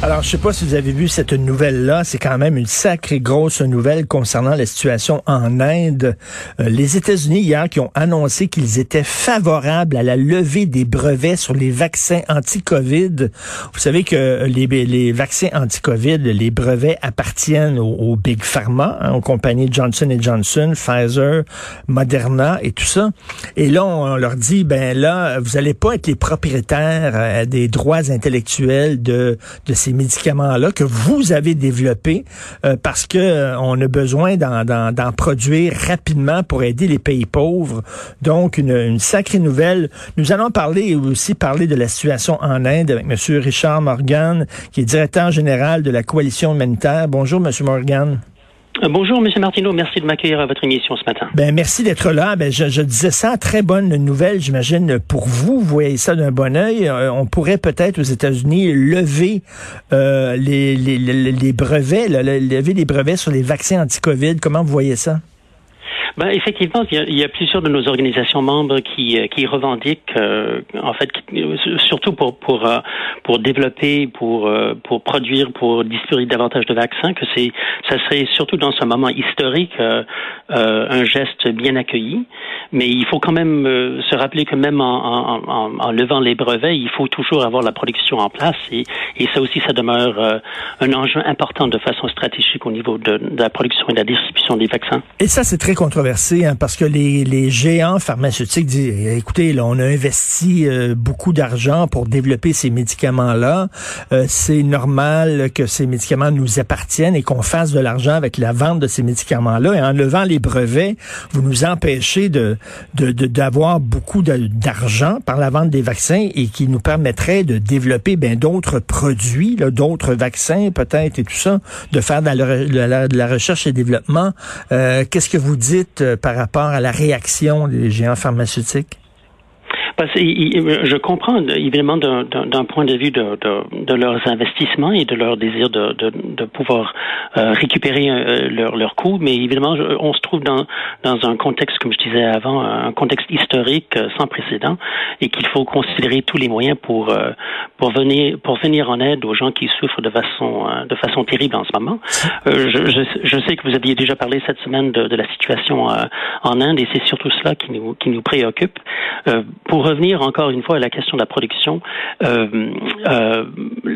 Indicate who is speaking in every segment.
Speaker 1: Alors, je sais pas si vous avez vu cette nouvelle-là. C'est quand même une sacrée grosse nouvelle concernant la situation en Inde. Euh, les États-Unis, hier, qui ont annoncé qu'ils étaient favorables à la levée des brevets sur les vaccins anti-COVID. Vous savez que les, vaccins anti-COVID, les brevets appartiennent aux, aux Big Pharma, hein, aux compagnies Johnson Johnson, Pfizer, Moderna et tout ça. Et là, on leur dit, ben là, vous allez pas être les propriétaires euh, des droits intellectuels de, de ces médicaments-là que vous avez développés euh, parce que euh, on a besoin d'en, produire rapidement pour aider les pays pauvres. Donc, une, une sacrée nouvelle. Nous allons parler aussi parler de la situation en Inde avec M. Richard Morgan, qui est directeur général de la Coalition humanitaire. Bonjour, M. Morgan.
Speaker 2: Euh, Bonjour, Monsieur Martineau. Merci de m'accueillir à votre émission ce matin.
Speaker 1: Ben merci d'être là. Ben je, disais ça, très bonne nouvelle, j'imagine pour vous. Vous voyez ça d'un bon œil. Euh, on pourrait peut-être aux États-Unis lever euh, les, les, brevets, là, le- lever les brevets sur les vaccins anti-Covid. Comment vous voyez ça?
Speaker 2: Ben, effectivement, il y, a, il y a plusieurs de nos organisations membres qui, euh, qui revendiquent, euh, en fait, euh, surtout pour pour euh, pour développer, pour pour produire, pour distribuer davantage de vaccins, que c'est ça serait surtout dans ce moment historique un geste bien accueilli. Mais il faut quand même se rappeler que même en, en, en, en levant les brevets, il faut toujours avoir la production en place et, et ça aussi, ça demeure un enjeu important de façon stratégique au niveau de, de la production et de la distribution des vaccins.
Speaker 1: Et ça, c'est très controversé hein, parce que les, les géants pharmaceutiques disent, écoutez, là, on a investi euh, beaucoup d'argent pour développer ces médicaments-là. Euh, c'est normal que ces médicaments nous appartiennent et qu'on fasse de l'argent avec la vente de ces médicaments-là. Et en levant les brevets, vous nous empêchez de de- de- d'avoir beaucoup de- d'argent par la vente des vaccins et qui nous permettrait de développer ben, d'autres produits, d'autres vaccins peut-être et tout ça, de faire de la, de de la recherche et développement. Euh, Qu'est-ce que vous dites euh, par rapport à la réaction des géants pharmaceutiques?
Speaker 2: Je comprends évidemment d'un- point de vue de, leurs investissements et de leur désir de, de, pouvoir euh, récupérer euh, leur, leur coût, mais évidemment, on se trouve dans, un contexte, comme je disais avant, un contexte historique euh, sans précédent et qu'il faut considérer tous les moyens pour, euh, pour, venir, pour venir en aide aux gens qui souffrent de façon, de façon terrible en ce moment. Je, je, je sais que vous aviez déjà parlé cette semaine de, la situation en Inde et c'est surtout cela qui nous, qui nous préoccupe. Pour revenir encore une fois à la question de la production, euh, euh,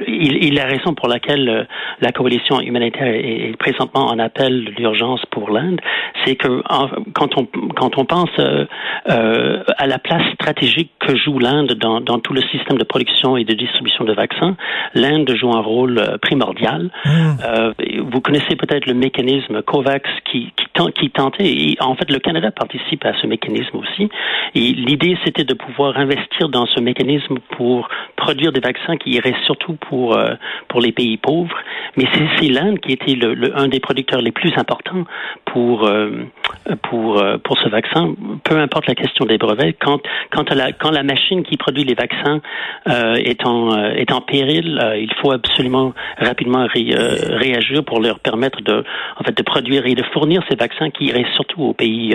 Speaker 2: il, il a raison pour laquelle euh, la coalition humanitaire est, est présentement en appel d'urgence pour l'Inde, c'est que en- quand on quand on pense à la place stratégique que joue l'Inde dans, dans tout le système de production et de distribution de vaccins, l'Inde joue un rôle primordial. Euh, vous connaissez peut-être le mécanisme COVAX qui, qui tentait, et en fait le Canada participe à ce mécanisme aussi. Et l'idée c'était de pouvoir investir dans ce mécanisme pour produire des vaccins qui iraient surtout pour euh, pour les pays pauvres. Mais c'est l'Inde qui était le, le- un des producteurs les plus importants pour euh, pour euh, pour ce vaccin. Peu importe la question des brevets, quand quand la quand la machine qui produit les vaccins euh, est en euh, est en péril, euh, il faut absolument rapidement ré- réagir pour leur permettre de en fait de produire et de fournir ces vaccins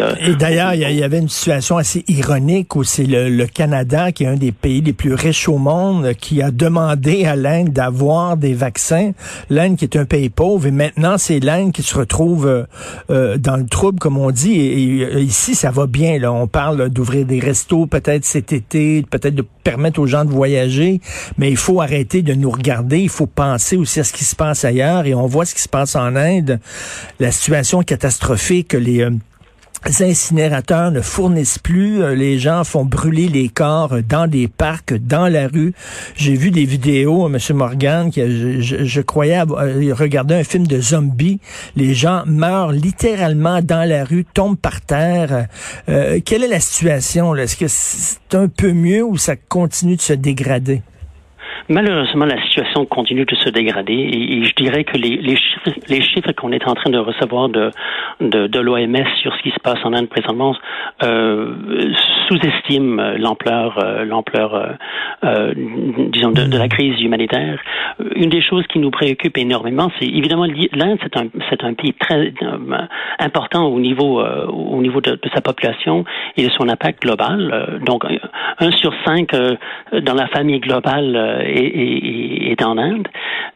Speaker 2: euh,
Speaker 1: Et d'ailleurs, il y, avait une situation assez ironique où c'est le, Canada, qui est un des pays les plus riches au monde, qui a demandé à l'Inde d'avoir des vaccins. L'Inde qui est un pays pauvre, et maintenant c'est l'Inde qui se retrouve euh, euh, dans le trouble, comme on dit. Et, ici, ça va bien. Là. On parle d'ouvrir des restos peut-être cet été, peut-être de permettre aux gens de voyager, mais il faut arrêter de nous regarder. Il faut penser aussi à ce qui se passe ailleurs. Et on voit ce qui se passe en Inde, la situation catastrophique, les... euh, incinérateurs ne fournissent plus. Euh, les gens font brûler les corps dans des parcs, dans la rue. J'ai vu des vidéos, M. Morgan, qui je, je, croyais regarder un film de zombies. Les gens meurent littéralement dans la rue, tombent par terre. Euh, quelle est la situation? Est-ce que c'est un peu mieux ou ça continue de se dégrader?
Speaker 2: Malheureusement, la situation continue de se dégrader et, je dirais que les, les chiffres, les chiffres qu'on est en train de recevoir de, de, l'OMS sur ce qui se passe en Inde présentement euh, sous-estiment l'ampleur, euh, l'ampleur, euh, euh, disons, de, la crise humanitaire. Une des choses qui nous préoccupe énormément, c'est évidemment l'Inde, c'est un, c'est un pays très important au niveau, au niveau de, de, sa population et de son impact global. donc, un sur cinq dans la famille globale est, en Inde.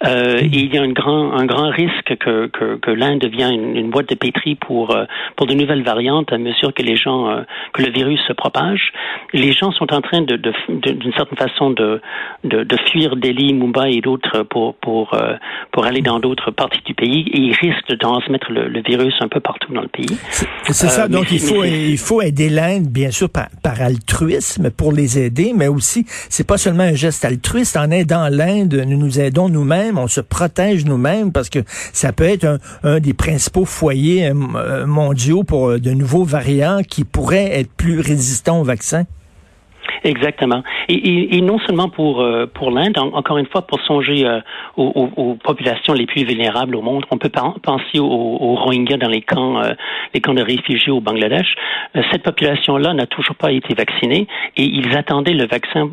Speaker 2: Euh, et il y a un grand, un grand risque que, que, que l'Inde devienne une, une, boîte de pétri pour, euh, pour de nouvelles variantes à mesure que les gens, euh, que le virus se propage. Les gens sont en train de, d'une de, certaine façon de, de, de, fuir Delhi, Mumbai et d'autres pour, pour, euh, pour aller dans d'autres parties du pays et ils risquent de transmettre le, le virus un peu partout dans le pays.
Speaker 1: C'est ça, donc il faut, il faut aider l'Inde, bien sûr, par, par altruisme pour les aider, mais aussi, c'est pas seulement un geste altruiste, en aidant l'Inde, nous nous aidons nous-mêmes, on se protège nous-mêmes parce que ça peut être un, des principaux foyers euh, euh, mondiaux pour euh, de nouveaux variants qui pourraient être plus résistants au vaccin.
Speaker 2: Exactement. Et, et, non seulement pour euh, pour l'Inde, encore une fois, pour songer euh, aux, aux, populations les plus vulnérables au monde. On peut penser aux, aux, Rohingyas dans les camps euh, les camps de réfugiés au Bangladesh. cette population-là n'a toujours pas été vaccinée et ils attendaient le vaccin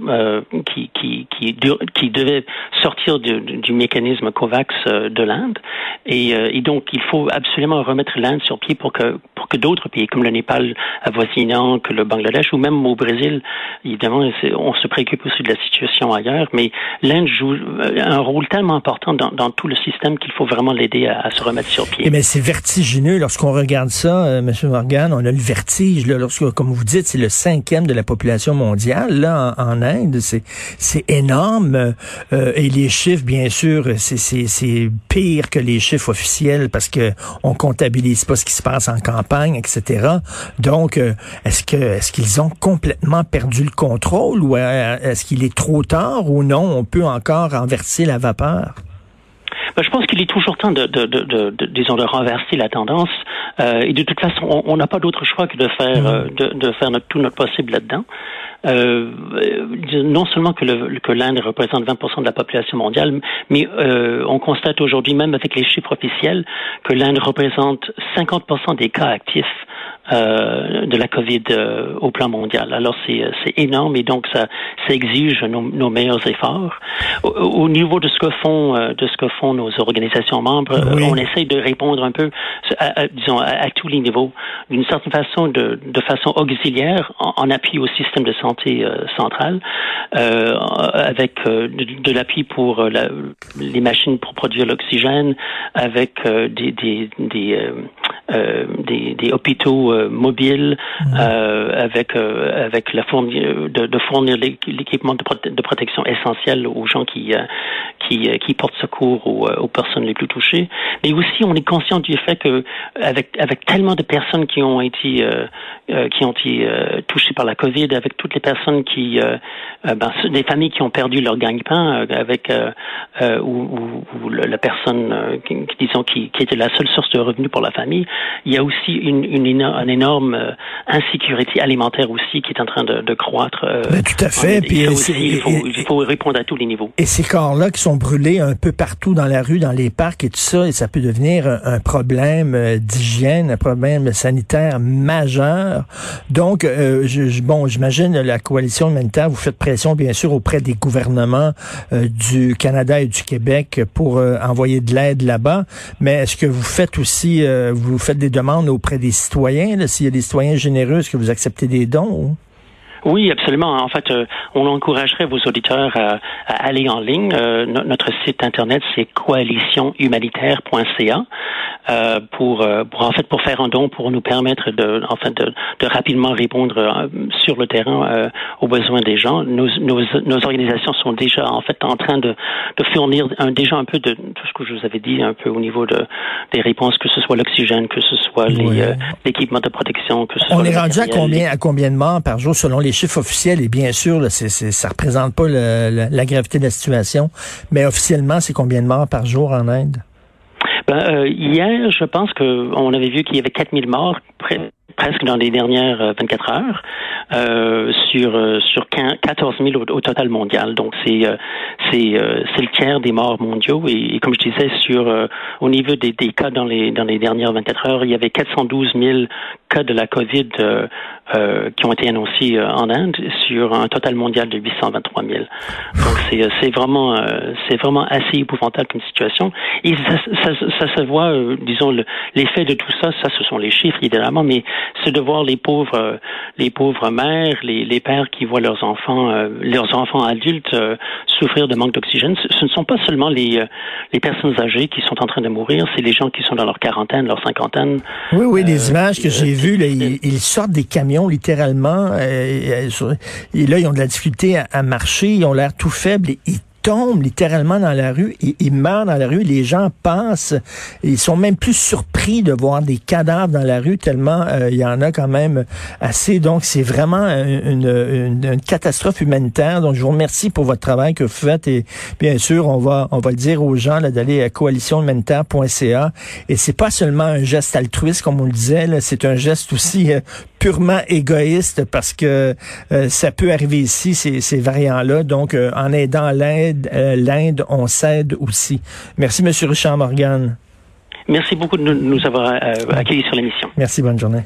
Speaker 2: qui qui qui, qui devait sortir du, du mécanisme Covax de l'Inde. Et, et, donc il faut absolument remettre l'Inde sur pied pour que pour que d'autres pays comme le Népal avoisinant, que le Bangladesh ou même au Brésil, évidemment, on se préoccupe aussi de la situation ailleurs, mais l'Inde joue euh, un rôle tellement important dans, tout le système qu'il faut vraiment l'aider à, se remettre sur pied.
Speaker 1: Eh ben, c'est vertigineux lorsqu'on regarde ça, euh, M. Morgan. On a le vertige. Là, lorsque, comme vous dites, c'est le cinquième de la population mondiale là en, Inde. C'est énorme. Euh, et les chiffres, bien sûr, c'est pire que les chiffres officiels parce que on comptabilise pas ce qui se passe en campagne, etc. Donc, est-ce que est-ce qu'ils ont complètement perdu le contrôle ou euh, est-ce qu'il est trop tard ou non, on peut encore renverser la vapeur?
Speaker 2: Ben, je pense qu'il est toujours temps de, de, de, de, disons, de renverser la tendance. Euh, et de toute façon, on n'a pas d'autre choix que de faire, mm. euh, de, faire notre, tout notre possible là-dedans. Euh, non seulement que, le, que l'Inde représente 20% de la population mondiale, mais euh, on constate aujourd'hui, même avec les chiffres officiels, que l'Inde représente 50% des cas actifs euh, de la COVID euh, au plan mondial. Alors c'est c'est énorme et donc ça ça exige nos, nos meilleurs efforts. Au, au, niveau de ce que font de ce que font nos organisations membres, on essaye de répondre un peu, à, disons à, tous les niveaux, d'une certaine façon de de façon auxiliaire en, en appui au système de santé euh, euh, avec euh, de, l'appui pour les machines pour produire l'oxygène, avec des, des, des euh, des, des, hôpitaux euh, mobiles mmh. euh, avec avec la fournir de, de fournir l'équipement de, de, protection essentiel aux gens qui qui, qui portent secours aux, aux, personnes les plus touchées. Mais aussi, on est conscient du fait que avec avec tellement de personnes qui ont été qui ont été touchées par la Covid, avec toutes les personnes qui ben, des familles qui ont perdu leur gagne-pain, avec ou, ou, la personne qui, disons qui, qui était la seule source de revenus pour la famille, il y a aussi une, une, une énorme euh, insécurité alimentaire aussi qui est en train de, de croître.
Speaker 1: Euh, ben, tout à fait.
Speaker 2: Puis, il, faut il, faut, il, faut répondre à tous les niveaux.
Speaker 1: Et ces corps-là qui sont brûlés un peu partout dans la rue, dans les parcs et tout ça, et ça peut devenir un, problème euh, d'hygiène, un problème sanitaire majeur. Donc, euh, je, bon, j'imagine la coalition humanitaire, vous faites pression bien sûr auprès des gouvernements du Canada et du Québec pour envoyer de l'aide là-bas. Mais est-ce que vous faites aussi, vous faites des demandes auprès des citoyens? S'il y a des citoyens généreux, que vous acceptez des dons?
Speaker 2: Oui, absolument. En fait, euh, on encouragerait vos auditeurs à, aller en ligne. Euh, notre site internet, c'est coalitionhumanitaire.ca euh, pour, pour en fait pour faire un don pour nous permettre de en fait de, de rapidement répondre sur le terrain aux besoins des gens. Nos, nos, nos, organisations sont déjà en fait en train de, de fournir un, déjà un peu de tout ce que je vous avais dit un peu au niveau de des réponses, que ce soit l'oxygène, que ce soit l'équipement de protection, que ce
Speaker 1: on
Speaker 2: soit.
Speaker 1: est rendu à combien à combien de morts par jour selon les les chiffres officiels, et bien sûr, là, ça représente pas la gravité de la situation, mais officiellement, c'est combien de morts par jour en Inde?
Speaker 2: Ben, euh, hier, je pense qu'on avait vu qu'il y avait 4000 morts presque dans les dernières 24 euh, heures euh, sur euh, sur 14 000 au, total mondial. Donc c'est c'est c'est le tiers des morts mondiaux et, comme je disais sur au niveau des, des, cas dans les dans les dernières 24 heures, il y avait 412 000 cas de la COVID euh, qui ont été annoncés en Inde sur un total mondial de 823 000. Donc c'est c'est vraiment c'est vraiment assez épouvantable comme situation et ça, ça, ça se voit disons l'effet de tout ça ça ce sont les chiffres évidemment mais c'est de voir les pauvres, euh, les pauvres mères, les, les pères qui voient leurs enfants, euh, leurs enfants adultes euh, souffrir de manque d'oxygène. Ce, ne sont pas seulement les, les personnes âgées qui sont en train de mourir, c'est les gens qui sont dans leur quarantaine, leur cinquantaine.
Speaker 1: Oui, oui, les images que j'ai vues, là, ils, sortent des camions littéralement, et, là, ils ont de la difficulté à, marcher, ils ont l'air tout faibles, et ils tombent littéralement dans la rue, et ils meurent dans la rue, les gens passent, ils sont même plus surpris de voir des cadavres dans la rue tellement euh, il y en a quand même assez. Donc c'est vraiment une, une, catastrophe humanitaire. Donc je vous remercie pour votre travail que vous faites et bien sûr on va on va le dire aux gens d'aller à coalitionhumanitaire.ca et c'est pas seulement un geste altruiste comme on le disait, c'est un geste aussi euh, purement égoïste parce que euh, ça peut arriver ici ces, ces variants-là. Donc en aidant l'Inde euh, l'Inde, on cède aussi. Merci, Monsieur Richard Morgan.
Speaker 2: Merci beaucoup de nous avoir euh, accueillis sur l'émission.
Speaker 1: Merci, bonne journée.